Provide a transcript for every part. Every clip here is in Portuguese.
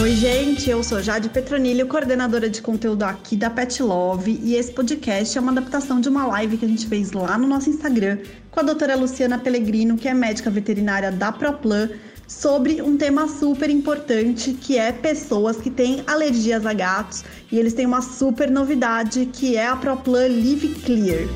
Oi, gente, eu sou Jade Petronilho, coordenadora de conteúdo aqui da Pet Love, e esse podcast é uma adaptação de uma live que a gente fez lá no nosso Instagram com a doutora Luciana Pellegrino, que é médica veterinária da ProPlan, sobre um tema super importante que é pessoas que têm alergias a gatos, e eles têm uma super novidade que é a ProPlan Live Clear.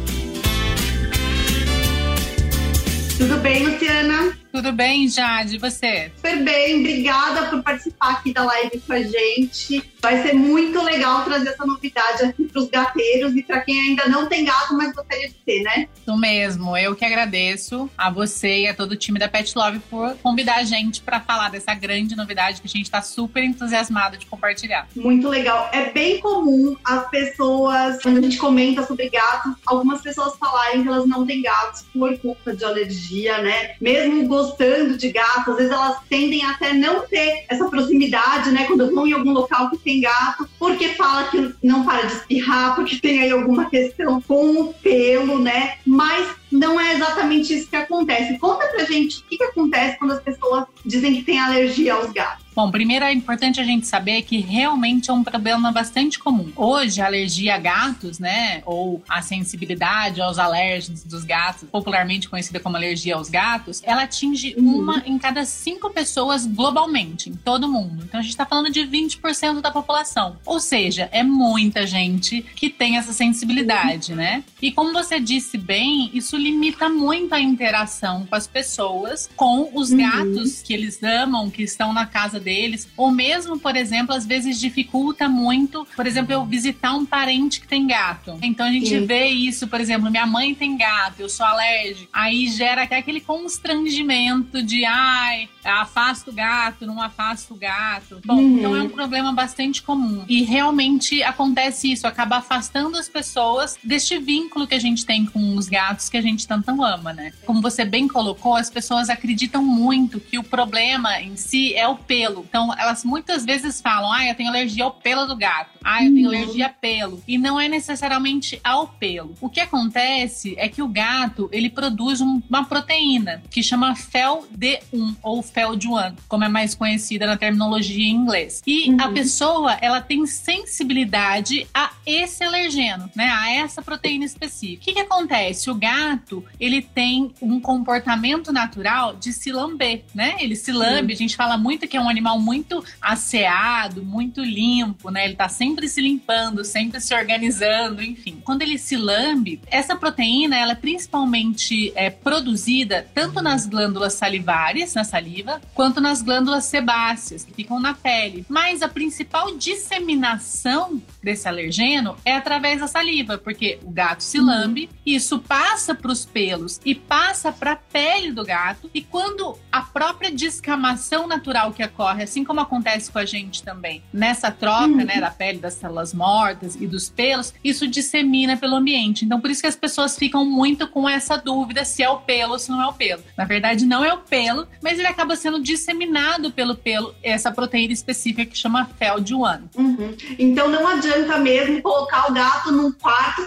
Tudo bem, Luciana? Tudo bem, Jade? E você? Super bem, obrigada por participar aqui da live com a gente. Vai ser muito legal trazer essa novidade aqui para os gateiros e para quem ainda não tem gato, mas gostaria de ter, né? Isso mesmo. Eu que agradeço a você e a todo o time da Pet Love por convidar a gente para falar dessa grande novidade que a gente está super entusiasmado de compartilhar. Muito legal. É bem comum as pessoas, quando a gente comenta sobre gatos, algumas pessoas falarem que elas não têm gatos por culpa de alergia, né? Mesmo gostando de gato, às vezes elas tendem até não ter essa proximidade, né? Quando vão em algum local que tem gato, porque fala que não para de espirrar, porque tem aí alguma questão com o pelo, né? Mas não é exatamente isso que acontece. Conta pra gente o que, que acontece quando as pessoas dizem que tem alergia aos gatos. Bom, primeiro é importante a gente saber que realmente é um problema bastante comum. Hoje, a alergia a gatos, né, ou a sensibilidade aos alérgenos dos gatos, popularmente conhecida como alergia aos gatos, ela atinge uhum. uma em cada cinco pessoas globalmente, em todo mundo. Então a gente está falando de 20% da população. Ou seja, é muita gente que tem essa sensibilidade, né? E como você disse bem, isso limita muito a interação com as pessoas, com os uhum. gatos que eles amam, que estão na casa deles, ou mesmo, por exemplo, às vezes dificulta muito, por exemplo, eu visitar um parente que tem gato. Então a gente Sim. vê isso, por exemplo, minha mãe tem gato, eu sou alérgica, aí gera aquele constrangimento de ai, afasta o gato, não afasta o gato. Bom, uhum. então é um problema bastante comum. E realmente acontece isso, acaba afastando as pessoas deste vínculo que a gente tem com os gatos que a gente tanto ama, né? Como você bem colocou, as pessoas acreditam muito que o problema em si é o pelo pelo. Então, elas muitas vezes falam: ah, eu tenho alergia ao pelo do gato. Ah, eu tenho uhum. alergia a pelo. E não é necessariamente ao pelo. O que acontece é que o gato, ele produz uma proteína que chama FeL-D1 ou FeL-D1, como é mais conhecida na terminologia em inglês. E uhum. a pessoa, ela tem sensibilidade a esse alergeno, né? A essa proteína específica. O que, que acontece? O gato, ele tem um comportamento natural de se lamber, né? Ele se lambe, uhum. a gente fala muito que é um animal muito asseado, muito limpo, né? Ele tá sempre se limpando, sempre se organizando, enfim. Quando ele se lambe, essa proteína, ela é principalmente é, produzida tanto nas glândulas salivares, na saliva, quanto nas glândulas sebáceas, que ficam na pele. Mas a principal disseminação desse alergeno é através da saliva, porque o gato se lambe, isso passa para os pelos e passa para a pele do gato, e quando a própria descamação natural que ocorre, assim como acontece com a gente também, nessa troca, uhum. né, da pele das células mortas e dos pelos, isso dissemina pelo ambiente. Então, por isso que as pessoas ficam muito com essa dúvida se é o pelo ou se não é o pelo. Na verdade, não é o pelo, mas ele acaba sendo disseminado pelo pelo, essa proteína específica que chama FeL-1. Uhum. Então, não adianta mesmo colocar o gato num quarto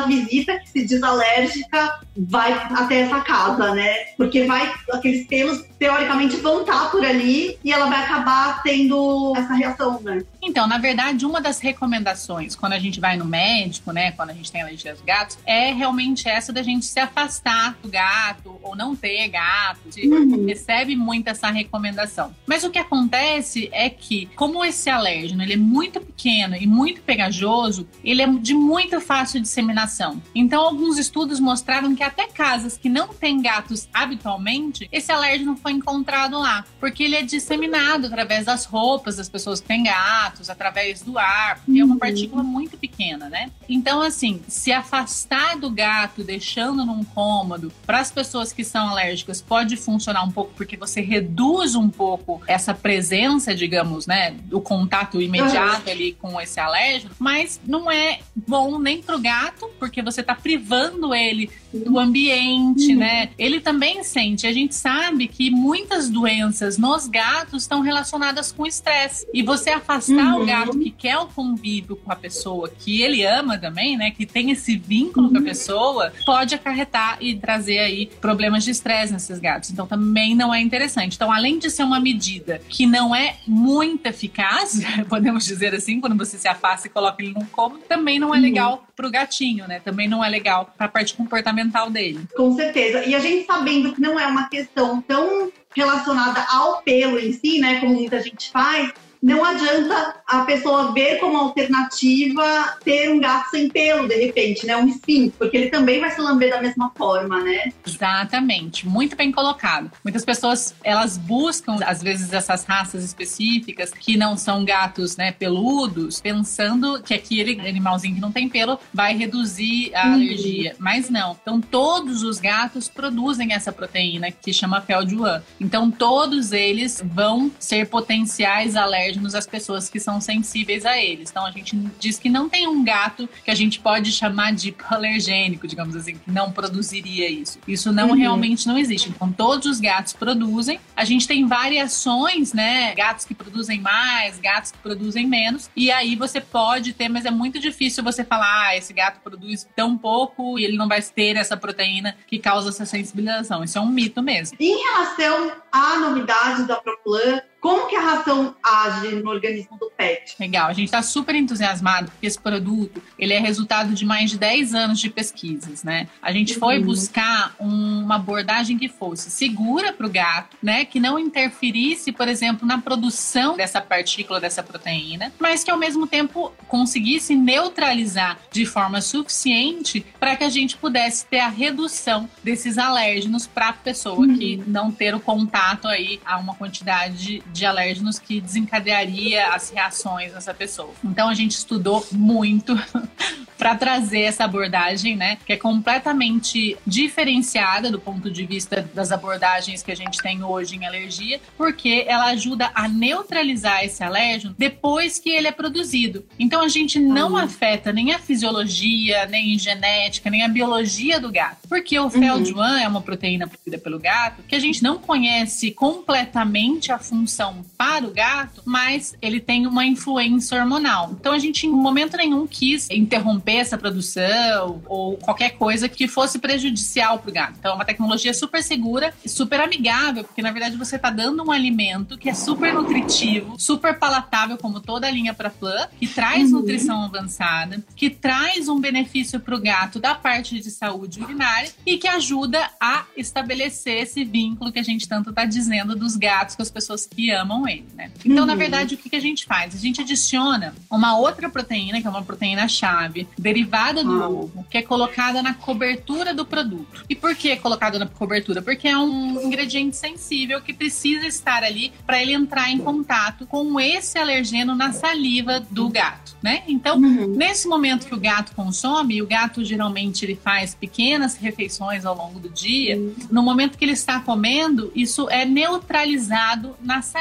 aquela visita que se diz alérgica vai até essa casa, né? Porque vai, aqueles pelos teoricamente vão estar por ali e ela vai acabar tendo essa reação, né? Então, na verdade, uma das recomendações quando a gente vai no médico, né, quando a gente tem alergia aos gatos, é realmente essa da gente se afastar do gato ou não ter gato. A gente uhum. recebe muito essa recomendação. Mas o que acontece é que, como esse alérgeno ele é muito pequeno e muito pegajoso, ele é de muito fácil disseminação. Então, alguns estudos mostraram que até casas que não têm gatos habitualmente, esse alérgeno foi encontrado lá, porque ele é disseminado através das roupas das pessoas que têm gato através do ar, porque uhum. é uma uhum. partícula muito pequena, né? Então, assim, se afastar do gato, deixando num cômodo, para as pessoas que são alérgicas, pode funcionar um pouco, porque você reduz um pouco essa presença, digamos, né, do contato imediato uhum. ali com esse alérgeno, mas não é bom nem pro gato, porque você tá privando ele do ambiente, uhum. né? Ele também sente. A gente sabe que muitas doenças nos gatos estão relacionadas com estresse. E você afastar uhum. o gato que quer o convívio com a pessoa, que ele ama também, né? Que tem esse vínculo uhum. com a uhum. pessoa, pode acarretar e trazer aí problemas de estresse nesses gatos. Então também não é interessante. Então, além de ser uma medida que não é muito eficaz, podemos dizer assim, quando você se afasta e coloca ele num cômodo, também não é uhum. legal para o gatinho, né? Também não é legal para a parte comportamental dele. Com certeza. E a gente sabendo que não é uma questão tão relacionada ao pelo em si, né, como muita gente faz, não adianta a pessoa ver como alternativa ter um gato sem pelo, de repente, né? Um sphinx, porque ele também vai se lamber da mesma forma, né? Exatamente, muito bem colocado. Muitas pessoas, elas buscam, às vezes, essas raças específicas que não são gatos, né, peludos, pensando que aquele animalzinho que não tem pelo vai reduzir a uhum. alergia. Mas não. Então, todos os gatos produzem essa proteína que chama fel-de-Wuhan. Então, todos eles vão ser potenciais alérgicos alérgenos às pessoas que são sensíveis a eles. Então a gente diz que não tem um gato que a gente pode chamar de alergênico, digamos assim, que não produziria isso. Isso não uhum. realmente não existe. Então todos os gatos produzem. A gente tem variações, né? Gatos que produzem mais, gatos que produzem menos. E aí você pode ter, mas é muito difícil você falar, ah, esse gato produz tão pouco e ele não vai ter essa proteína que causa essa sensibilização. Isso é um mito mesmo. Em relação à novidade da ProPlan, como que a ração age no organismo do pet? Legal, a gente está super entusiasmado porque esse produto ele é resultado de mais de 10 anos de pesquisas, né? A gente foi uhum. buscar um, uma abordagem que fosse segura para o gato, né? Que não interferisse, por exemplo, na produção dessa partícula, dessa proteína, mas que ao mesmo tempo conseguisse neutralizar de forma suficiente para que a gente pudesse ter a redução desses alérgenos para a pessoa uhum. que não ter o contato aí a uma quantidade de alérgenos que desencadearia as reações nessa pessoa. Então a gente estudou muito para trazer essa abordagem, né, que é completamente diferenciada do ponto de vista das abordagens que a gente tem hoje em alergia, porque ela ajuda a neutralizar esse alérgeno depois que ele é produzido. Então a gente não uhum. afeta nem a fisiologia, nem a genética, nem a biologia do gato, porque o fel-de-1 uhum. é uma proteína produzida pelo gato que a gente não conhece completamente a função para o gato, mas ele tem uma influência hormonal. Então a gente em momento nenhum quis interromper essa produção ou qualquer coisa que fosse prejudicial para o gato. Então é uma tecnologia super segura e super amigável, porque na verdade você está dando um alimento que é super nutritivo, super palatável, como toda a linha para Plan, que traz uhum. nutrição avançada, que traz um benefício para o gato da parte de saúde urinária e que ajuda a estabelecer esse vínculo que a gente tanto está dizendo dos gatos com as pessoas que amam ele, né? Então, uhum. na verdade, o que, que a gente faz? A gente adiciona uma outra proteína, que é uma proteína-chave, derivada do uhum. ovo, que é colocada na cobertura do produto. E por que colocada na cobertura? Porque é um ingrediente sensível que precisa estar ali para ele entrar em contato com esse alergeno na saliva do gato, né? Então, uhum. nesse momento que o gato consome, o gato geralmente ele faz pequenas refeições ao longo do dia, uhum. no momento que ele está comendo, isso é neutralizado na saliva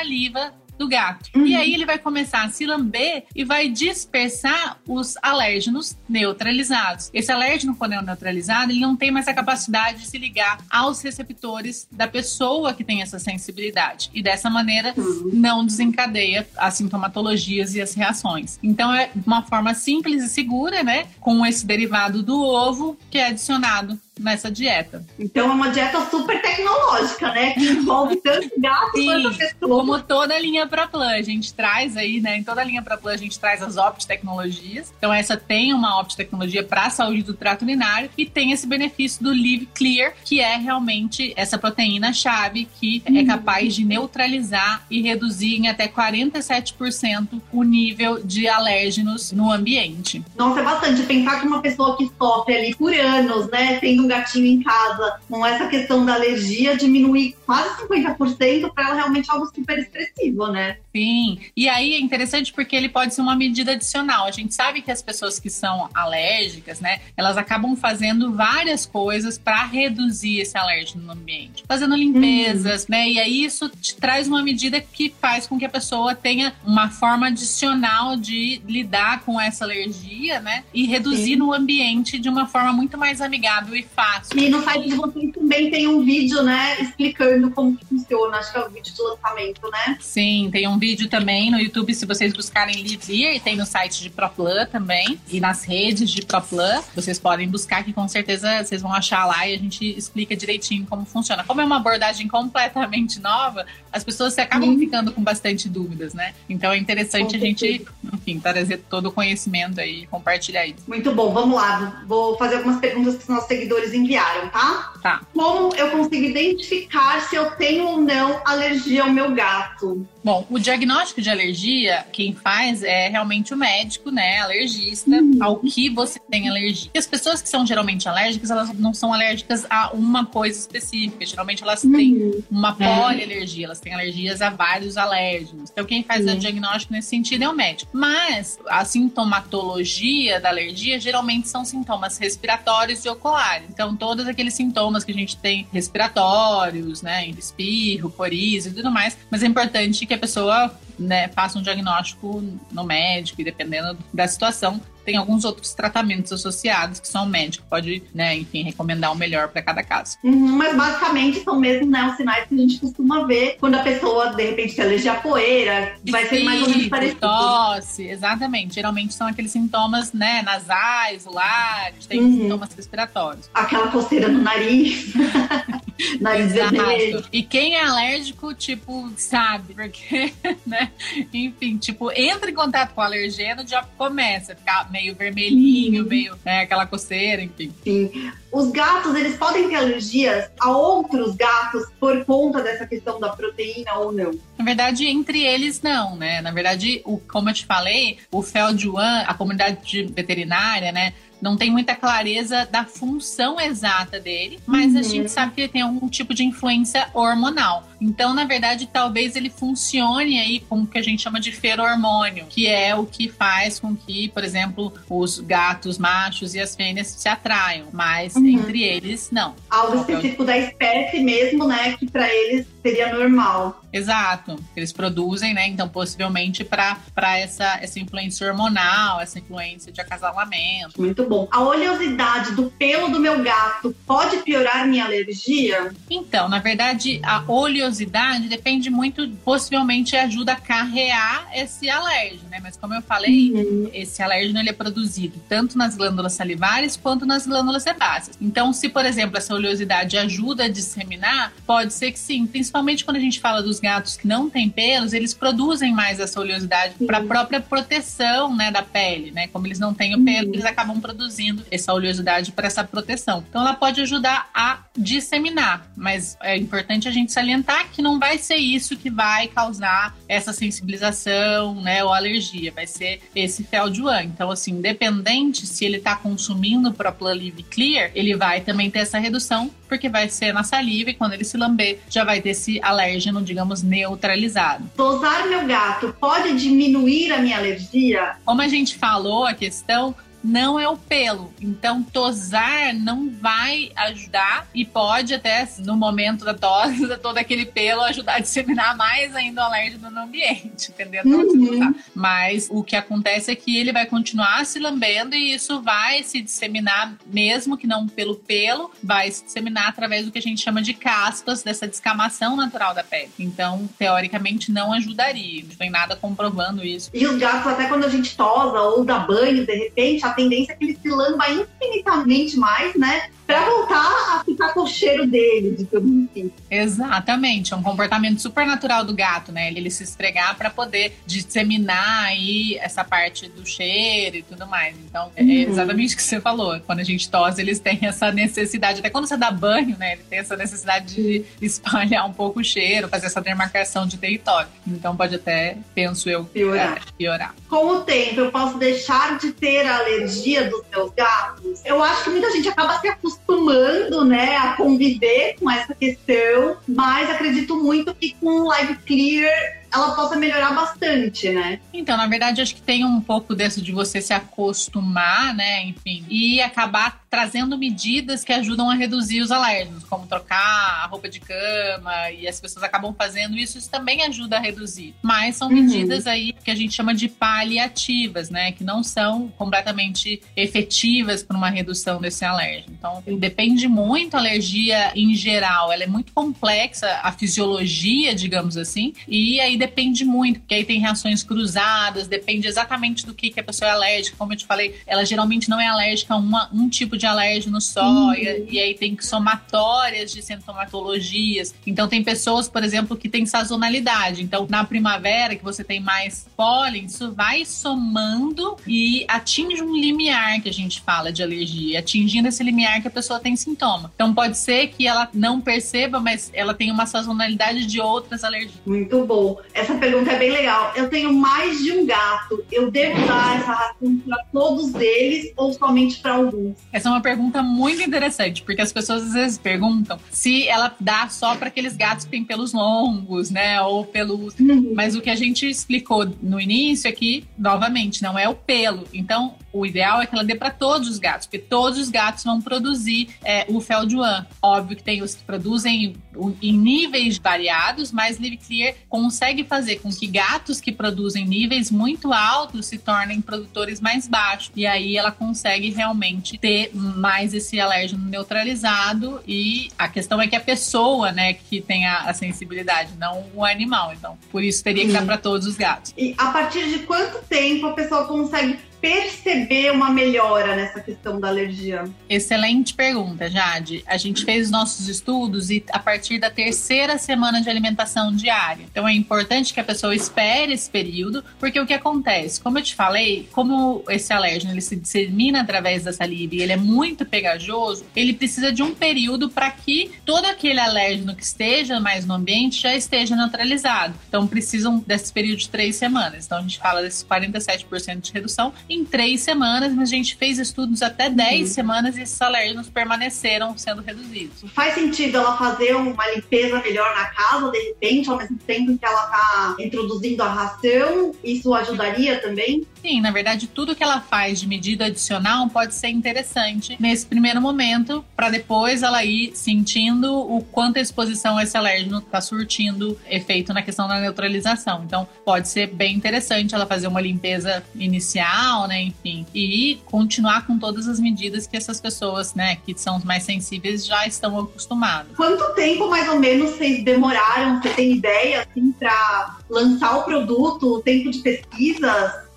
do gato. Uhum. E aí ele vai começar a se lamber e vai dispersar os alérgenos neutralizados. Esse alérgeno, quando é neutralizado, ele não tem mais a capacidade de se ligar aos receptores da pessoa que tem essa sensibilidade. E dessa maneira uhum. não desencadeia as sintomatologias e as reações. Então é uma forma simples e segura, né? Com esse derivado do ovo que é adicionado nessa dieta. Então é uma dieta super tecnológica, né? Que envolve tanto gato quanto pessoa. Como toda a linha para Plan, a gente traz aí, né? Em toda a linha para Plan a gente traz as opt tecnologias. Então essa tem uma opt tecnologia para a saúde do trato urinário e tem esse benefício do Live Clear, que é realmente essa proteína chave que é uhum. é capaz de neutralizar e reduzir em até 47% o nível de alérgenos no ambiente. Nossa, é bastante pensar que uma pessoa que sofre ali por anos, né, tendo gatinho em casa, com essa questão da alergia, diminuir quase 50% para ela realmente algo super expressivo, né? Sim. E aí é interessante porque ele pode ser uma medida adicional. A gente sabe que as pessoas que são alérgicas, né, elas acabam fazendo várias coisas para reduzir esse alérgeno no ambiente, fazendo limpezas, uhum. né? E aí isso te traz uma medida que faz com que a pessoa tenha uma forma adicional de lidar com essa alergia, né? E reduzir Sim. no ambiente de uma forma muito mais amigável e fácil. E no site de vocês também tem um vídeo, né, explicando como funciona. Acho que é o vídeo de lançamento, né? Sim, tem um vídeo também no YouTube, se vocês buscarem Livia, e tem no site de ProPlan também, e nas redes de ProPlan. Vocês podem buscar que com certeza vocês vão achar lá e a gente explica direitinho como funciona. Como é uma abordagem completamente nova, as pessoas se acabam uhum. ficando com bastante dúvidas, né? Então é interessante a gente, enfim, trazer todo o conhecimento aí, compartilhar isso. Muito bom, vamos lá. Vou fazer algumas perguntas que os nossos seguidores enviaram, tá? Tá. Como eu consigo identificar se eu tenho ou não alergia ao meu gato? Bom, o diagnóstico de alergia, quem faz é realmente o médico, né, alergista, uhum. ao que você tem alergia. E as pessoas que são geralmente alérgicas, elas não são alérgicas a uma coisa específica. Geralmente elas uhum. têm uma é. polialergia, elas têm alergias a vários alérgenos. Então quem faz uhum. o diagnóstico nesse sentido é o médico. Mas a sintomatologia da alergia geralmente são sintomas respiratórios e oculares. Então todos aqueles sintomas que a gente tem respiratórios, né, espirro, coriza e tudo mais, mas é importante que a pessoa né, faça um diagnóstico no médico e dependendo da situação, tem alguns outros tratamentos associados que são o médico pode, né, enfim, recomendar o melhor para cada caso. Uhum, mas basicamente são mesmo né, os sinais que a gente costuma ver quando a pessoa, de repente, se alergia à poeira, vai ser mais ou menos parecido. Tosse, exatamente. Geralmente são aqueles sintomas, né, nasais, ulares, tem uhum. sintomas respiratórios. Aquela coceira no nariz. nariz Exato. E quem é alérgico, tipo, sabe, porque, né, enfim, tipo, entra em contato com o alergeno, já começa a ficar meio vermelhinho, uhum. meio né, aquela coceira, enfim. Sim. Os gatos, eles podem ter alergias a outros gatos por conta dessa questão da proteína ou não? Na verdade, entre eles não, né? Na verdade, o, como eu te falei, o Felduan, a comunidade veterinária, né? Não tem muita clareza da função exata dele, mas uhum. a gente sabe que ele tem algum tipo de influência hormonal. Então, na verdade, talvez ele funcione aí como que a gente chama de feromônio, que é o que faz com que, por exemplo, os gatos machos e as fêmeas se atraiam, mas uhum. entre eles não. Algo específico da espécie mesmo, né, que para eles seria normal. Exato, eles produzem, né? Então, possivelmente para essa, essa influência hormonal, essa influência de acasalamento. Muito bom. A oleosidade do pelo do meu gato pode piorar minha alergia? Então, na verdade, a oleosidade depende muito, possivelmente ajuda a carrear esse alérgeno, né? Mas como eu falei, uhum. esse alérgeno ele é produzido tanto nas glândulas salivares quanto nas glândulas sebáceas. Então, se, por exemplo, essa oleosidade ajuda a disseminar, pode ser que sim, principalmente quando a gente fala dos gatos que não têm pelos, eles produzem mais essa oleosidade para a própria proteção, né, da pele, né? Como eles não têm o pelo, uhum. eles acabam produzindo essa oleosidade para essa proteção. Então ela pode ajudar a disseminar, mas é importante a gente salientar que não vai ser isso que vai causar essa sensibilização, né, ou alergia, vai ser esse Felduan. Então assim, independente se ele está consumindo Proplan Live Clear, ele vai também ter essa redução, porque vai ser na saliva e quando ele se lamber, já vai ter esse alérgeno, digamos, neutralizado. Tosar meu gato pode diminuir a minha alergia? Como a gente falou, a questão não é o pelo. Então, tosar não vai ajudar e pode até, no momento da tosse, todo aquele pelo ajudar a disseminar mais ainda o alérgeno no ambiente, entendeu? Uhum. Mas o que acontece é que ele vai continuar se lambendo e isso vai se disseminar, mesmo que não pelo pelo, vai se disseminar através do que a gente chama de caspas, dessa descamação natural da pele. Então, teoricamente, não ajudaria. Não tem nada comprovando isso. E os gatos, até quando a gente tosa ou dá banho, de repente, a tendência é que ele se lamba infinitamente mais, né? Para voltar a ficar com o cheiro dele, digamos assim. Exatamente, é um comportamento super natural do gato, né? Ele, ele se esfregar para poder disseminar aí essa parte do cheiro e tudo mais. Então, é uhum. exatamente o que você falou. Quando a gente tosse, eles têm essa necessidade, até quando você dá banho, né? Ele tem essa necessidade de espalhar um pouco o cheiro, fazer essa demarcação de território. Então, pode até, penso eu, piorar. É, piorar. Com o tempo, eu posso deixar de ter a alergia dos meus gatos? Eu acho que muita gente acaba se acostumando acostumando, né, a conviver com essa questão, mas acredito muito que com o Live Clear ela possa melhorar bastante, né? Então, na verdade, acho que tem um pouco desse de você se acostumar, né? Enfim, e acabar trazendo medidas que ajudam a reduzir os alérgenos, como trocar a roupa de cama, e as pessoas acabam fazendo isso, isso também ajuda a reduzir. Mas são uhum. medidas aí que a gente chama de paliativas, né? Que não são completamente efetivas para uma redução desse alérgeno. Então, depende muito a alergia em geral, ela é muito complexa, a fisiologia, digamos assim, e aí depende muito, porque aí tem reações cruzadas, depende exatamente do que, que a pessoa é alérgica. Como eu te falei, ela geralmente não é alérgica a uma, um tipo de alérgeno só, uhum. e, e, aí tem somatórias de sintomatologias. Então, tem pessoas, por exemplo, que têm sazonalidade. Então, na primavera, que você tem mais pólen, isso vai somando e atinge um limiar que a gente fala de alergia, atingindo esse limiar que a pessoa tem sintoma. Então, pode ser que ela não perceba, mas ela tem uma sazonalidade de outras alergias. Muito bom. Essa pergunta é bem legal. Eu tenho mais de um gato. Eu devo dar essa ração para todos eles ou somente para alguns? Essa é uma pergunta muito interessante, porque as pessoas às vezes perguntam se ela dá só para aqueles gatos que têm pelos longos, né? Ou pelos. Uhum. Mas o que a gente explicou no início é que, novamente, não é o pelo. Então, o ideal é que ela dê para todos os gatos, porque todos os gatos vão produzir é, o Felduan. Óbvio que tem os que produzem em níveis variados, mas Live Clear consegue fazer com que gatos que produzem níveis muito altos se tornem produtores mais baixos. E aí ela consegue realmente ter mais esse alérgeno neutralizado. E a questão é que a pessoa, né, que tem a, a sensibilidade, não o animal. Então, por isso teria que dar para todos os gatos. E a partir de quanto tempo a pessoa consegue perceber uma melhora nessa questão da alergia? Excelente pergunta, Jade. A gente fez os nossos estudos e a partir da terceira semana de alimentação diária. Então é importante que a pessoa espere esse período, porque o que acontece? Como eu te falei, como esse alérgeno ele se dissemina através da saliva e ele é muito pegajoso, ele precisa de um período para que todo aquele alérgeno que esteja mais no ambiente já esteja neutralizado. Então precisam desse período de três semanas. Então a gente fala desses 47% de redução em três semanas, mas a gente fez estudos até 10 uhum. semanas e esses alérgenos permaneceram sendo reduzidos. Faz sentido ela fazer uma limpeza melhor na casa, de repente, ao mesmo tempo que ela está introduzindo a ração? Isso ajudaria também? Sim, na verdade, tudo que ela faz de medida adicional pode ser interessante nesse primeiro momento, para depois ela ir sentindo o quanto a exposição a esse alérgeno está surtindo efeito na questão da neutralização. Então, pode ser bem interessante ela fazer uma limpeza inicial, né, enfim, e continuar com todas as medidas que essas pessoas, né, que são mais sensíveis já estão acostumadas. Quanto tempo mais ou menos vocês demoraram? Você tem ideia assim para lançar o produto, o tempo de pesquisas?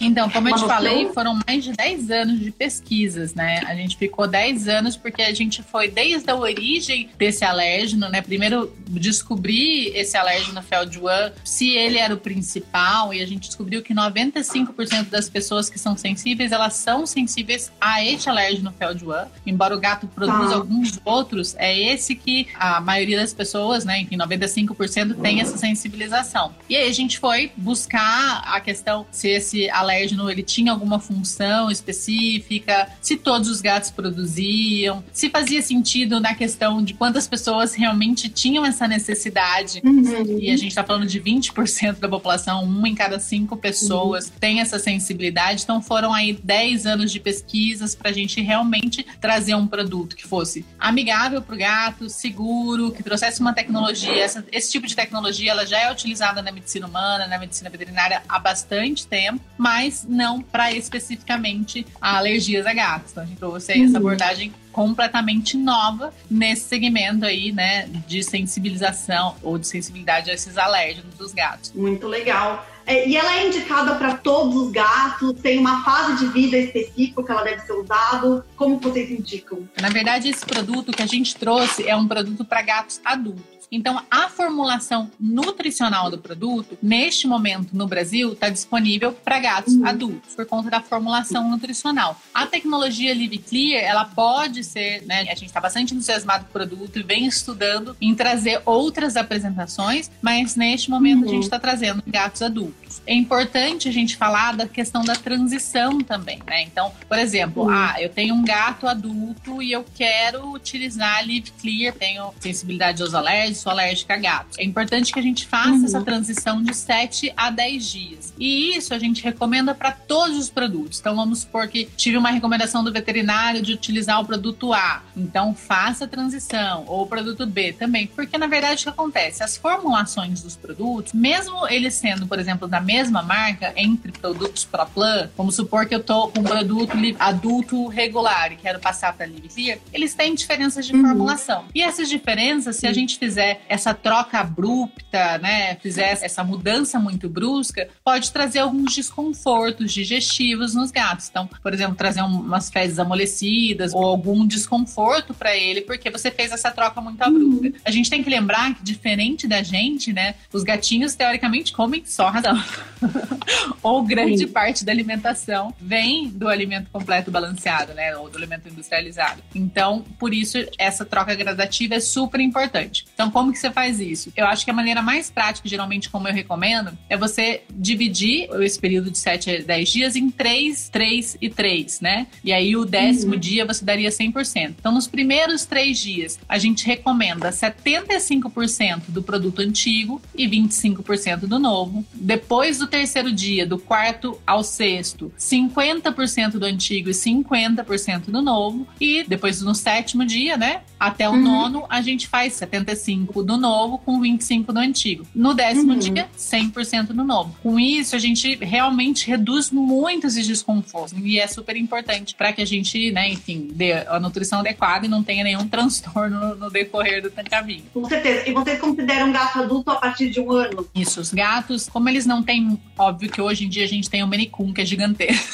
Então, como eu te falei, foram mais de 10 anos de pesquisas, né? A gente ficou 10 anos porque a gente foi desde a origem desse alérgeno, né? Primeiro descobrir esse alérgeno Feldwan, se ele era o principal, e a gente descobriu que 95% das pessoas que são sensíveis, elas são sensíveis a este alérgeno Feldwan. Embora o gato produza ah. alguns outros, é esse que a maioria das pessoas, né, enfim, 95% tem essa sensibilização. E aí a gente foi buscar a questão se se esse alérgeno ele tinha alguma função específica, se todos os gatos produziam, se fazia sentido na questão de quantas pessoas realmente tinham essa necessidade. Uhum. E a gente está falando de 20% da população, uma em cada cinco pessoas uhum. tem essa sensibilidade. Então foram aí 10 anos de pesquisas para a gente realmente trazer um produto que fosse amigável para o gato, seguro, que trouxesse uma tecnologia. Essa, esse tipo de tecnologia ela já é utilizada na medicina humana, na medicina veterinária há bastante tempo mas não para especificamente alergias a gatos. Então a gente trouxe uhum. essa abordagem completamente nova nesse segmento aí, né, de sensibilização ou de sensibilidade a esses alérgenos dos gatos. Muito legal. É, e ela é indicada para todos os gatos? Tem uma fase de vida específica que ela deve ser usada? Como vocês indicam? Na verdade, esse produto que a gente trouxe é um produto para gatos adultos. Então, a formulação nutricional do produto, neste momento no Brasil, está disponível para gatos uhum. adultos, por conta da formulação nutricional. A tecnologia Live Clear, ela pode ser, né? A gente está bastante entusiasmado com o produto e vem estudando em trazer outras apresentações, mas neste momento uhum. a gente está trazendo gatos adultos. Outros. É importante a gente falar da questão da transição também, né? Então, por exemplo, uhum. ah, eu tenho um gato adulto e eu quero utilizar Live Clear, tenho sensibilidade aos alérgicos, sou alérgica a gatos. É importante que a gente faça uhum. essa transição de 7 a 10 dias. E isso a gente recomenda para todos os produtos. Então, vamos supor que tive uma recomendação do veterinário de utilizar o produto A. Então, faça a transição. Ou o produto B também. Porque, na verdade, o que acontece? As formulações dos produtos, mesmo eles sendo, por exemplo, da mesma marca, entre produtos ProPlan, vamos supor que eu tô com um produto adulto regular e quero passar para Liviclear, eles têm diferenças de uhum. formulação. E essas diferenças, se a gente fizer essa troca abrupta, né, fizer essa mudança muito brusca, pode trazer alguns desconfortos digestivos nos gatos. Então, por exemplo, trazer umas fezes amolecidas ou algum desconforto para ele porque você fez essa troca muito abrupta. Uhum. A gente tem que lembrar que diferente da gente, né, os gatinhos teoricamente comem só razão. ou grande Sim. parte da alimentação vem do alimento completo balanceado, né, ou do alimento industrializado. Então, por isso essa troca gradativa é super importante. Então, como que você faz isso? Eu acho que a maneira mais prática, geralmente como eu recomendo, é você dividir esse período de 7 a 10 dias em 3, 3 e 3, né? E aí o décimo uhum. dia você daria 100%. Então, nos primeiros três dias, a gente recomenda 75% do produto antigo e 25% do novo. Depois do terceiro dia, do quarto ao sexto, 50% do antigo e 50% do novo. E depois no sétimo dia, né? Até o uhum. nono, a gente faz 75 do novo com 25 do antigo. No décimo uhum. dia, 100% do novo. Com isso, a gente realmente reduz muito esses desconfortos. E é super importante para que a gente, né, enfim, dê a nutrição adequada e não tenha nenhum transtorno no decorrer do tancamento. Com certeza. E vocês consideram gato adulto a partir de um ano? Isso. Os gatos, como eles não têm. Óbvio que hoje em dia a gente tem o Manicum, que é gigantesco.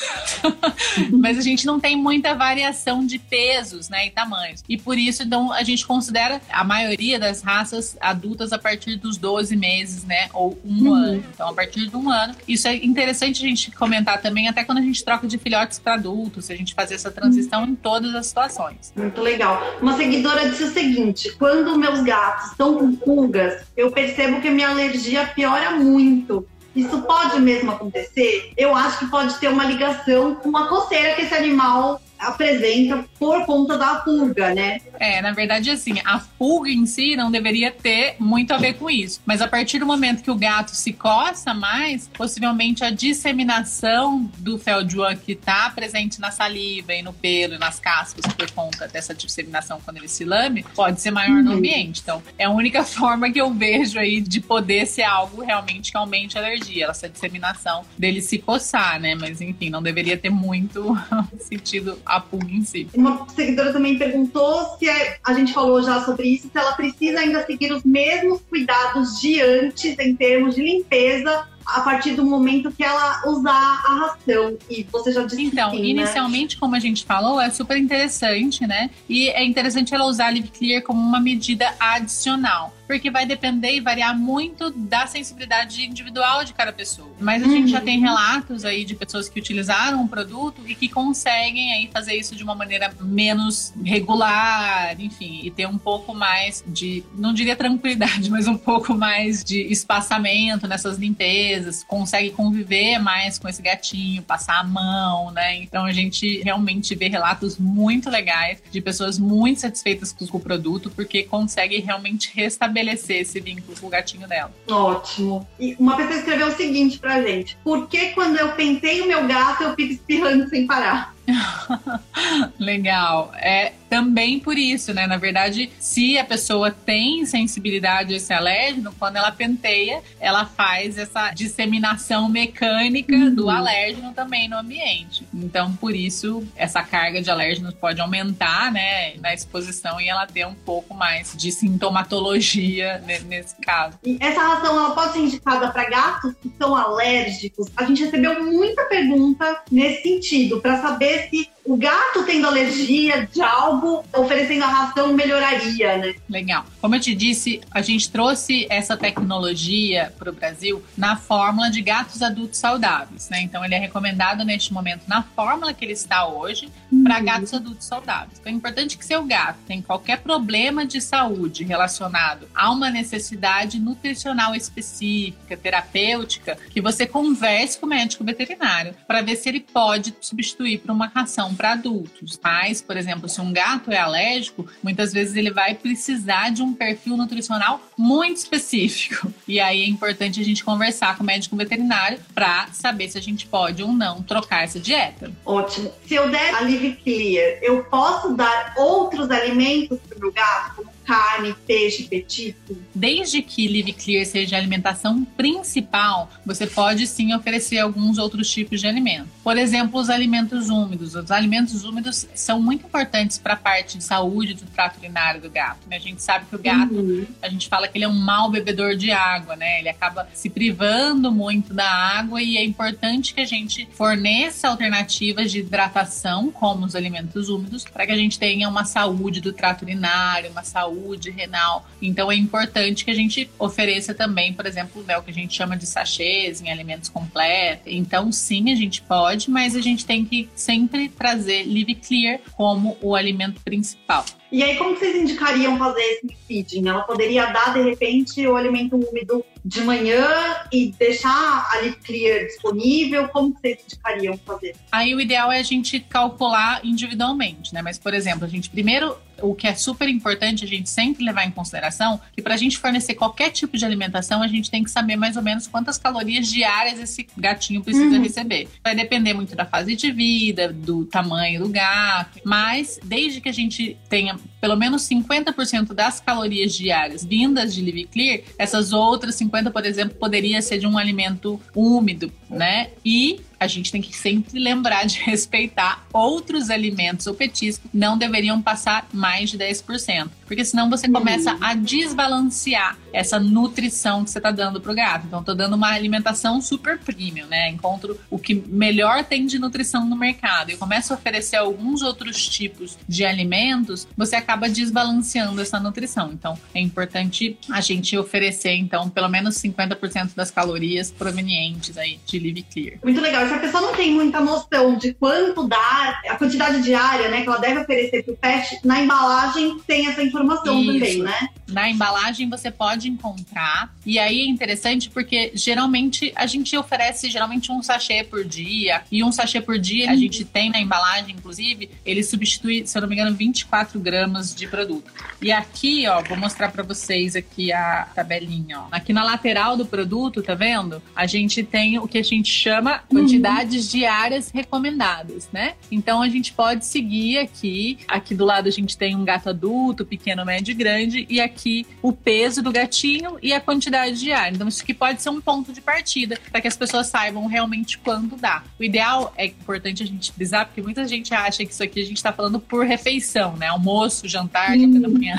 Mas a gente não tem muita variação de pesos, né, e tamanhos. E por isso, então, a gente considera a maioria das raças adultas a partir dos 12 meses, né? Ou um uhum. ano. Então, a partir de um ano. Isso é interessante a gente comentar também, até quando a gente troca de filhotes para adultos, a gente fazer essa transição uhum. em todas as situações. Muito legal. Uma seguidora disse o seguinte: quando meus gatos estão com pulgas, eu percebo que minha alergia piora muito. Isso pode mesmo acontecer? Eu acho que pode ter uma ligação com a coceira que esse animal apresenta por conta da pulga, né? É, na verdade, assim, a pulga em si não deveria ter muito a ver com isso. Mas a partir do momento que o gato se coça mais, possivelmente a disseminação do Feldjuan que está presente na saliva e no pelo e nas cascas por conta dessa disseminação quando ele se lame, pode ser maior uhum. no ambiente. Então, é a única forma que eu vejo aí de poder ser algo realmente que aumente a alergia, essa disseminação dele se coçar, né? Mas enfim, não deveria ter muito sentido a em si. Uma seguidora também perguntou se é, a gente falou já sobre isso, se ela precisa ainda seguir os mesmos cuidados de antes em termos de limpeza a partir do momento que ela usar a ração. E você já disse Então, sim, né? inicialmente, né? como a gente falou, é super interessante, né? E é interessante ela usar a Live Clear como uma medida adicional porque vai depender e variar muito da sensibilidade individual de cada pessoa. Mas a uhum. gente já tem relatos aí de pessoas que utilizaram o produto e que conseguem aí fazer isso de uma maneira menos regular, enfim, e ter um pouco mais de, não diria tranquilidade, mas um pouco mais de espaçamento nessas limpezas, consegue conviver mais com esse gatinho, passar a mão, né? Então a gente realmente vê relatos muito legais de pessoas muito satisfeitas com o produto porque consegue realmente restabelecer estabelecer esse vínculo com o gatinho dela. Ótimo. E uma pessoa escreveu o seguinte pra gente: Por que quando eu pentei o meu gato eu fico espirrando sem parar? Legal. É também por isso, né? Na verdade, se a pessoa tem sensibilidade a esse alérgeno, quando ela penteia, ela faz essa disseminação mecânica uhum. do alérgeno também no ambiente. Então, por isso, essa carga de alérgenos pode aumentar, né, na exposição e ela ter um pouco mais de sintomatologia nesse caso. E essa ração ela pode ser indicada para gatos que são alérgicos? A gente recebeu muita pergunta nesse sentido, para saber se o gato tendo alergia de algo, oferecendo a ração melhoraria, né? Legal. Como eu te disse, a gente trouxe essa tecnologia para o Brasil na fórmula de gatos adultos saudáveis, né? Então ele é recomendado neste momento na fórmula que ele está hoje uhum. para gatos adultos saudáveis. Então é importante que seu gato tem qualquer problema de saúde relacionado a uma necessidade nutricional específica, terapêutica, que você converse com o médico veterinário para ver se ele pode substituir por uma ração para adultos. Mas, por exemplo, se um gato é alérgico, muitas vezes ele vai precisar de um perfil nutricional muito específico. E aí é importante a gente conversar com o médico veterinário para saber se a gente pode ou não trocar essa dieta. Ótimo. Se eu der a Live Clear, eu posso dar outros alimentos para o gato, carne, peixe, petisco? Desde que Live Clear seja a alimentação principal, você pode sim oferecer alguns outros tipos de alimento. Por exemplo, os alimentos úmidos. Os alimentos úmidos são muito importantes para a parte de saúde do trato urinário do gato. Né? A gente sabe que o gato, uhum. a gente fala que ele é um mau bebedor de água, né? Ele acaba se privando muito da água e é importante que a gente forneça alternativas de hidratação, como os alimentos úmidos, para que a gente tenha uma saúde do trato urinário, uma saúde saúde renal. Então é importante que a gente ofereça também, por exemplo, né, o que a gente chama de sachês em alimentos completos. Então, sim, a gente pode, mas a gente tem que sempre trazer Live Clear como o alimento principal. E aí, como vocês indicariam fazer esse feeding? Ela poderia dar, de repente, o alimento úmido de manhã e deixar ali clear disponível? Como vocês indicariam fazer? Aí o ideal é a gente calcular individualmente, né? Mas, por exemplo, a gente primeiro o que é super importante a gente sempre levar em consideração que para a gente fornecer qualquer tipo de alimentação, a gente tem que saber mais ou menos quantas calorias diárias esse gatinho precisa uhum. receber. Vai depender muito da fase de vida, do tamanho do gato, mas desde que a gente tenha pelo menos 50% das calorias diárias vindas de Live Clear, essas outras 50, por exemplo, poderia ser de um alimento úmido, né? E a gente tem que sempre lembrar de respeitar outros alimentos ou petiscos não deveriam passar mais de 10%, porque senão você começa a desbalancear essa nutrição que você está dando para o gato. Então, estou dando uma alimentação super premium, né? Encontro o que melhor tem de nutrição no mercado e começo a oferecer alguns outros tipos de alimentos, você acaba desbalanceando essa nutrição. Então, é importante a gente oferecer, então, pelo menos 50% das calorias provenientes aí de Live Clear. Muito legal se a pessoa não tem muita noção de quanto dá, a quantidade diária, né, que ela deve oferecer para o pet, na embalagem tem essa informação Isso. também, né? Na embalagem você pode encontrar. E aí é interessante porque geralmente a gente oferece geralmente um sachê por dia. E um sachê por dia a gente tem na embalagem, inclusive, ele substitui, se eu não me engano, 24 gramas de produto. E aqui, ó, vou mostrar para vocês aqui a tabelinha, ó. Aqui na lateral do produto, tá vendo? A gente tem o que a gente chama quantidade quantidades diárias recomendadas, né? Então a gente pode seguir aqui. Aqui do lado a gente tem um gato adulto, pequeno, médio e grande, e aqui o peso do gatinho e a quantidade diária. Então isso aqui pode ser um ponto de partida para que as pessoas saibam realmente quando dá. O ideal é importante a gente frisar, porque muita gente acha que isso aqui a gente está falando por refeição, né? Almoço, jantar, café da manhã.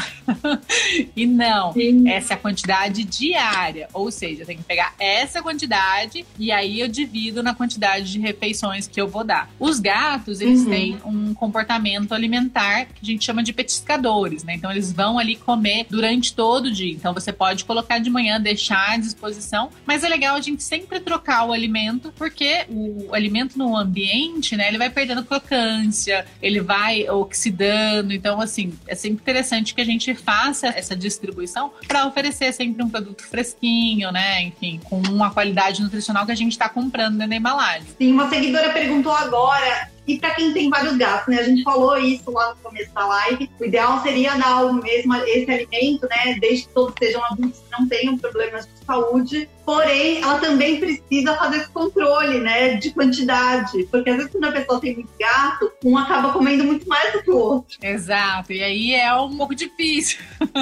e não, Sim. essa é a quantidade diária. Ou seja, tem que pegar essa quantidade e aí eu divido na quantidade quantidade de refeições que eu vou dar. Os gatos, eles uhum. têm um comportamento alimentar que a gente chama de petiscadores, né? Então eles vão ali comer durante todo o dia. Então você pode colocar de manhã, deixar à disposição, mas é legal a gente sempre trocar o alimento, porque o alimento no ambiente, né, ele vai perdendo crocância, ele vai oxidando. Então, assim, é sempre interessante que a gente faça essa distribuição para oferecer sempre um produto fresquinho, né? Enfim, com uma qualidade nutricional que a gente está comprando dentro da embalagem. Sim, uma seguidora perguntou agora e para quem tem vários gatos, né? A gente falou isso lá no começo da live. O ideal seria dar o mesmo esse alimento, né? Desde que todos sejam adultos não tenham problemas de saúde. Porém, ela também precisa fazer esse controle, né? De quantidade. Porque às vezes quando a pessoa tem muito gato, um acaba comendo muito mais do que o outro. Exato. E aí é um pouco difícil.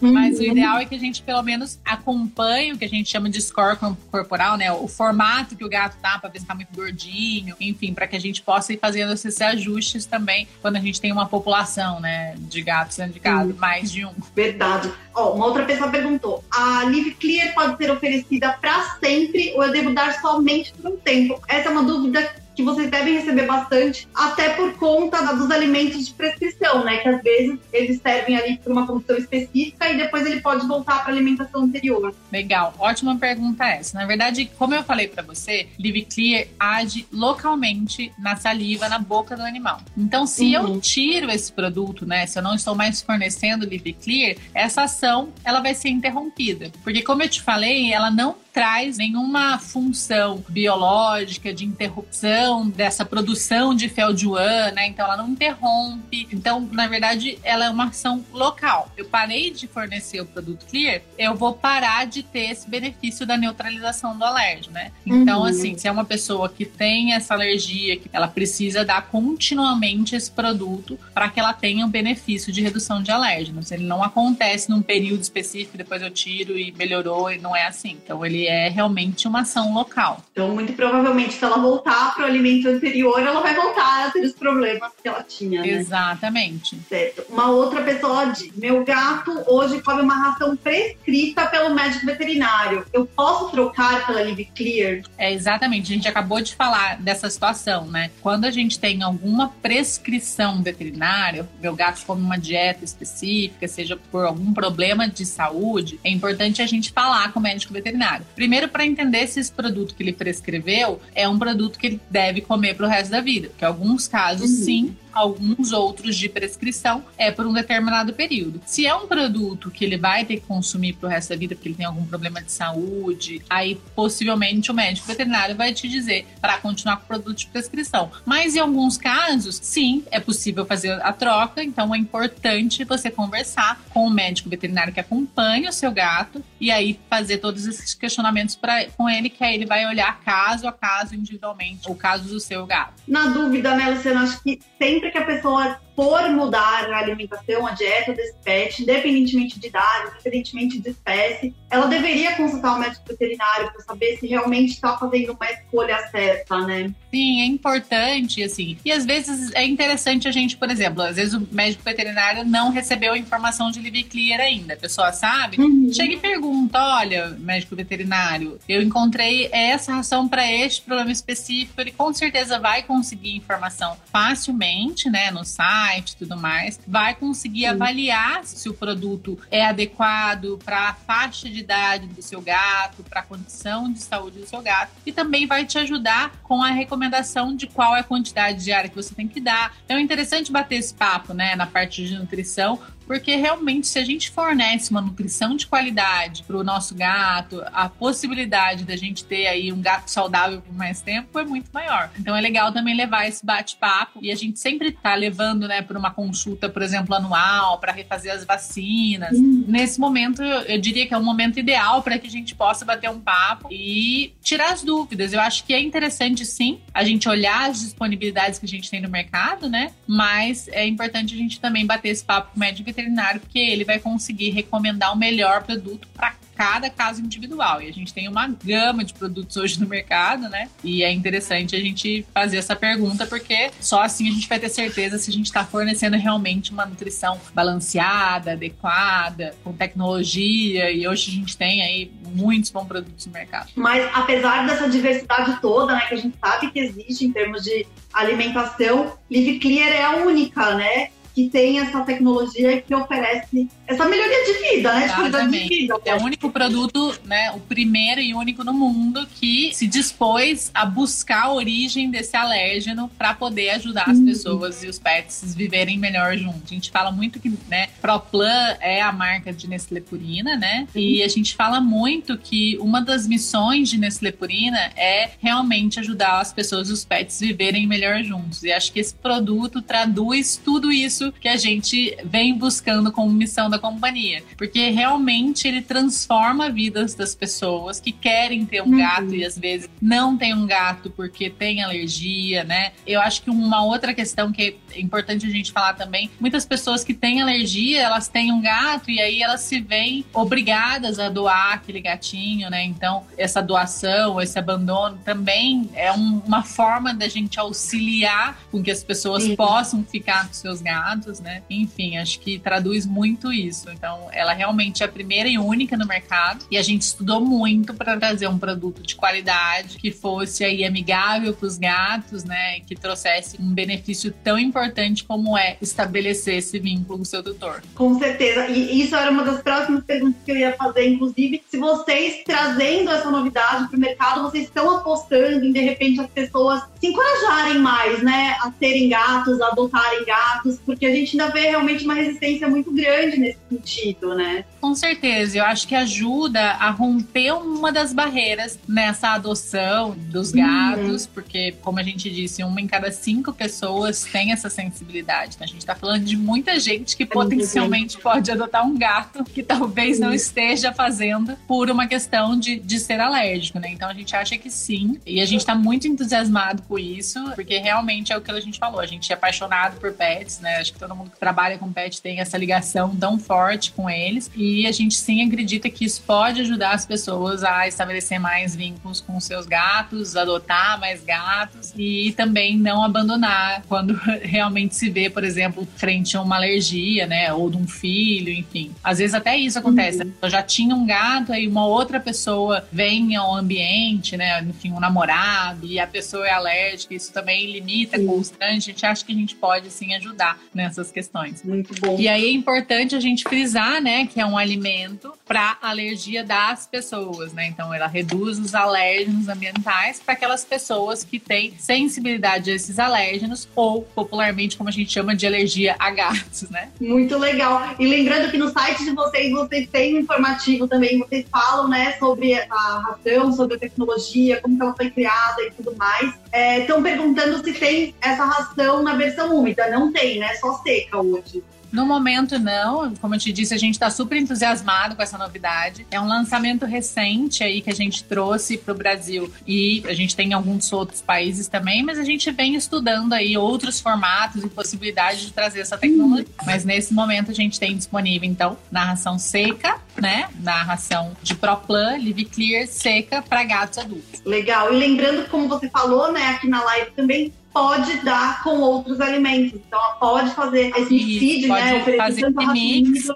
Uhum. Mas o ideal é que a gente pelo menos acompanhe o que a gente chama de score corporal, né? O formato que o gato tá para ver se tá muito gordinho, enfim, para que a gente possa ir fazendo esses ajustes também quando a gente tem uma população, né, de gatos dentro de casa, mais de um. Verdade. Ó, uma outra pessoa perguntou: a Live Clear pode ser oferecida para sempre ou eu devo dar somente por um tempo? Essa é uma dúvida que vocês devem receber bastante, até por conta dos alimentos de prescrição, né? Que às vezes eles servem ali para uma condição específica e depois ele pode voltar para a alimentação anterior. Legal, ótima pergunta essa. Na verdade, como eu falei para você, Live Clear age localmente na saliva, na boca do animal. Então, se uhum. eu tiro esse produto, né? Se eu não estou mais fornecendo Live Clear, essa ação ela vai ser interrompida, porque como eu te falei, ela não traz nenhuma função biológica de interrupção dessa produção de felduan, né? Então ela não interrompe. Então, na verdade, ela é uma ação local. Eu parei de fornecer o produto Clear, eu vou parar de ter esse benefício da neutralização do alérgeno, né? Então, uhum. assim, se é uma pessoa que tem essa alergia, que ela precisa dar continuamente esse produto para que ela tenha um benefício de redução de alérgenos. Ele não acontece num período específico, depois eu tiro e melhorou, e não é assim. Então, ele é realmente uma ação local. Então, muito provavelmente, se ela voltar para o alimento anterior, ela vai voltar a ter os problemas que ela tinha. Né? Exatamente. Certo. Uma outra pessoa diz: meu gato hoje come uma ração prescrita pelo médico veterinário. Eu posso trocar pela Live Clear? É exatamente. A gente acabou de falar dessa situação, né? Quando a gente tem alguma prescrição veterinária, meu gato come uma dieta específica, seja por algum problema de saúde, é importante a gente falar com o médico veterinário. Primeiro, para entender se esse produto que ele prescreveu é um produto que ele deve comer para o resto da vida. Porque alguns casos, uhum. sim, alguns outros de prescrição é por um determinado período. Se é um produto que ele vai ter que consumir pro resto da vida porque ele tem algum problema de saúde, aí possivelmente o médico veterinário vai te dizer para continuar com o produto de prescrição. Mas em alguns casos, sim, é possível fazer a troca, então é importante você conversar com o médico veterinário que acompanha o seu gato e aí fazer todos esses questionamentos pra, com ele, que aí ele vai olhar caso a caso individualmente o caso do seu gato. Na dúvida, né, Luciana, acho que sempre que a pessoa for mudar a alimentação, a dieta desse pet, independentemente de idade, independentemente de espécie, ela deveria consultar o médico veterinário para saber se realmente está fazendo uma escolha certa, né? Sim, é importante, assim. E às vezes é interessante a gente, por exemplo, às vezes o médico veterinário não recebeu a informação de Live Clear ainda. A pessoa sabe, uhum. chega e pergunta: olha, médico veterinário, eu encontrei essa ração para este problema específico. Ele com certeza vai conseguir informação facilmente, né, no site e tudo mais. Vai conseguir Sim. avaliar se o produto é adequado para a faixa de idade do seu gato, para a condição de saúde do seu gato. E também vai te ajudar com a recomendação recomendação de qual é a quantidade diária que você tem que dar. Então é interessante bater esse papo, né, na parte de nutrição, porque realmente, se a gente fornece uma nutrição de qualidade para o nosso gato, a possibilidade da gente ter aí um gato saudável por mais tempo é muito maior. Então é legal também levar esse bate-papo e a gente sempre tá levando, né, para uma consulta, por exemplo, anual, para refazer as vacinas. Uhum. Nesse momento, eu diria que é um momento ideal para que a gente possa bater um papo e tirar as dúvidas. Eu acho que é interessante, sim, a gente olhar as disponibilidades que a gente tem no mercado, né? Mas é importante a gente também bater esse papo com o médico veterinário, porque ele vai conseguir recomendar o melhor produto para cada caso individual. E a gente tem uma gama de produtos hoje no mercado, né? E é interessante a gente fazer essa pergunta, porque só assim a gente vai ter certeza se a gente está fornecendo realmente uma nutrição balanceada, adequada, com tecnologia. E hoje a gente tem aí muitos bons produtos no mercado. Mas apesar dessa diversidade toda, né, que a gente sabe que existe em termos de alimentação, Live Clear é a única, né? Que tem essa tecnologia que oferece essa melhoria de vida, né? De qualidade de vida. É o único produto, né? O primeiro e único no mundo que se dispôs a buscar a origem desse alérgeno para poder ajudar as uhum. pessoas e os pets viverem melhor juntos. A gente fala muito que, né? ProPlan é a marca de Nestlé Purina, né? E a gente fala muito que uma das missões de Nestlé Purina é realmente ajudar as pessoas e os pets viverem melhor juntos. E acho que esse produto traduz tudo isso que a gente vem buscando como missão da companhia. Porque realmente ele transforma vidas das pessoas que querem ter um uhum. gato e às vezes não tem um gato porque tem alergia, né? Eu acho que uma outra questão que é importante a gente falar também, muitas pessoas que têm alergia, elas têm um gato e aí elas se veem obrigadas a doar aquele gatinho, né? Então, essa doação, esse abandono também é um, uma forma da gente auxiliar com que as pessoas Sim. possam ficar com seus gatos gatos, né? Enfim, acho que traduz muito isso. Então, ela realmente é a primeira e única no mercado e a gente estudou muito para trazer um produto de qualidade que fosse aí amigável para os gatos, né? Que trouxesse um benefício tão importante como é estabelecer esse vínculo com o seu tutor. Com certeza. E isso era uma das próximas perguntas que eu ia fazer, inclusive, se vocês trazendo essa novidade para o mercado, vocês estão apostando em de repente as pessoas se encorajarem mais, né, a terem gatos, a adotarem gatos, porque a gente ainda vê realmente uma resistência muito grande nesse sentido, né? Com certeza, eu acho que ajuda a romper uma das barreiras nessa adoção dos uhum. gatos, uhum. porque, como a gente disse, uma em cada cinco pessoas tem essa sensibilidade. Né? A gente está falando de muita gente que potencialmente pode adotar um gato que talvez não esteja fazendo por uma questão de, de ser alérgico, né? Então a gente acha que sim, e a gente está muito entusiasmado com isso, porque realmente é o que a gente falou, a gente é apaixonado por pets, né? Acho que todo mundo que trabalha com pet tem essa ligação tão forte com eles, e a gente sim acredita que isso pode ajudar as pessoas a estabelecer mais vínculos com seus gatos, adotar mais gatos e também não abandonar quando realmente se vê, por exemplo, frente a uma alergia, né? Ou de um filho, enfim. Às vezes até isso acontece. Uhum. Eu já tinha um gato, aí uma outra pessoa vem ao ambiente, né? Enfim, um namorado, e a pessoa é alérgica, isso também limita, constante. A gente acha que a gente pode sim ajudar nessas questões. Muito bom. E aí é importante a gente frisar, né, que é um alimento para alergia das pessoas, né? Então ela reduz os alérgenos ambientais para aquelas pessoas que têm sensibilidade a esses alérgenos ou popularmente como a gente chama de alergia a gatos, né? Muito legal. E lembrando que no site de vocês vocês têm um informativo também, vocês falam, né, sobre a ração, sobre a tecnologia, como ela foi criada e tudo mais. Estão é, perguntando se tem essa ração na versão úmida. Não tem, né? Só seca hoje. No momento, não. Como eu te disse, a gente está super entusiasmado com essa novidade. É um lançamento recente aí que a gente trouxe para o Brasil e a gente tem em alguns outros países também, mas a gente vem estudando aí outros formatos e possibilidades de trazer essa tecnologia. Mas nesse momento a gente tem disponível, então, narração seca, né? Narração de ProPlan, Live Clear seca para gatos adultos. Legal. E lembrando, como você falou, né, aqui na live também, pode dar com outros alimentos. Então, ela pode fazer esse feed, né? Oferecer fazer mix,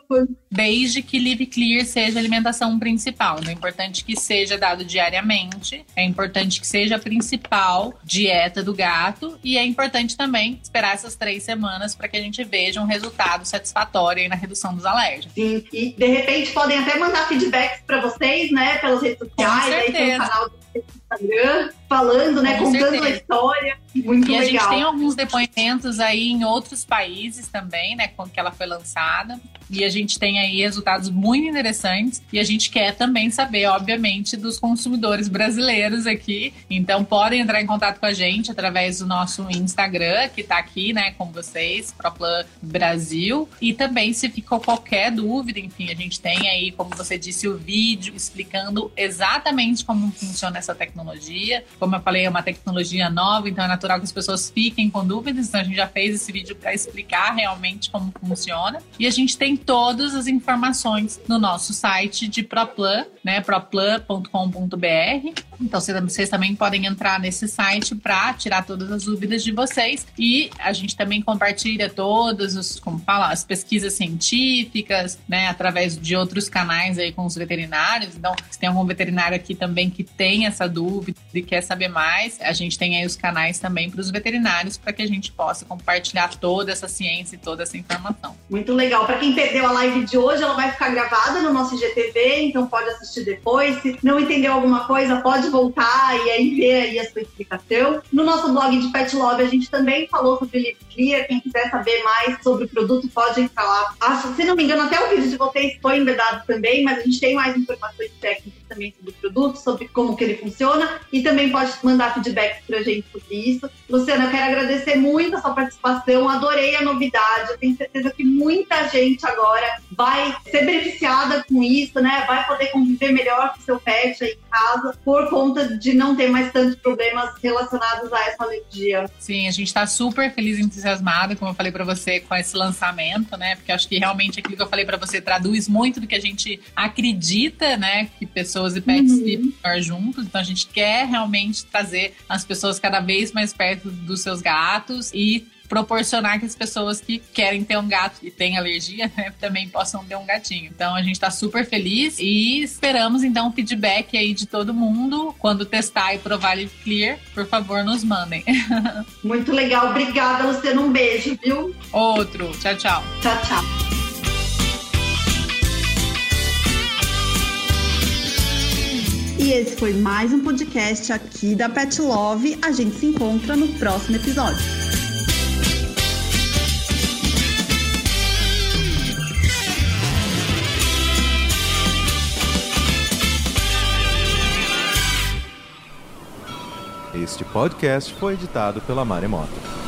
desde que Live Clear seja a alimentação principal. É importante que seja dado diariamente. É importante que seja a principal dieta do gato. E é importante também esperar essas três semanas para que a gente veja um resultado satisfatório na redução dos alérgicos. Sim, e de repente podem até mandar feedbacks para vocês, né? Pelas redes sociais, aí tem o canal do Instagram, falando, né? Com contando certeza. a história. Muito e legal. a gente tem alguns depoimentos aí em outros países também, né? Quando que ela foi lançada. E a gente tem aí resultados muito interessantes. E a gente quer também saber, obviamente, dos consumidores brasileiros aqui. Então podem entrar em contato com a gente através do nosso Instagram, que tá aqui, né, com vocês, ProPlan Brasil. E também, se ficou qualquer dúvida, enfim, a gente tem aí, como você disse, o vídeo explicando exatamente como funciona essa tecnologia. Como eu falei, é uma tecnologia nova, então é natural que as pessoas fiquem com dúvidas. Então a gente já fez esse vídeo para explicar realmente como funciona. E a gente tem todas as informações no nosso site de ProPlan, né? proplan.com.br. Então vocês também podem entrar nesse site para tirar todas as dúvidas de vocês. E a gente também compartilha todas os, como fala, as pesquisas científicas, né? Através de outros canais aí com os veterinários. Então, se tem algum veterinário aqui também que tem essa dúvida e quer saber mais, a gente tem aí os canais também para os veterinários para que a gente possa compartilhar toda essa ciência e toda essa informação. Muito legal. Para quem perdeu a live de hoje, ela vai ficar gravada no nosso IGTV, então pode assistir depois. Se não entendeu alguma coisa, pode voltar e aí ver aí a sua explicação. No nosso blog de Pet Love, a gente também falou sobre Live Clear. Quem quiser saber mais sobre o produto, pode entrar lá. Se não me engano, até o vídeo de vocês foi embedado também, mas a gente tem mais informações técnicas também sobre o produto, sobre como que ele funciona e também pode mandar feedback pra gente sobre isso. Luciana, eu quero agradecer muito a sua participação, adorei a novidade, eu tenho certeza que muita gente agora vai ser beneficiada com isso, né? Vai poder conviver melhor com seu pet aí em casa por conta de não ter mais tantos problemas relacionados a essa alergia. Sim, a gente está super feliz e entusiasmada, como eu falei para você, com esse lançamento, né? Porque acho que realmente aquilo que eu falei para você traduz muito do que a gente acredita, né? Que pessoas e pets uhum. vivem juntos. Então a gente quer realmente trazer as pessoas cada vez mais perto dos seus gatos e proporcionar que as pessoas que querem ter um gato e têm alergia, né, também possam ter um gatinho. Então a gente tá super feliz e esperamos então o feedback aí de todo mundo. Quando testar e provar Live Clear, por favor, nos mandem. Muito legal. Obrigada, Luciana. Um beijo, viu? Outro. Tchau, tchau. Tchau, tchau. E esse foi mais um podcast aqui da Pet Love. A gente se encontra no próximo episódio. Este podcast foi editado pela Maremoto.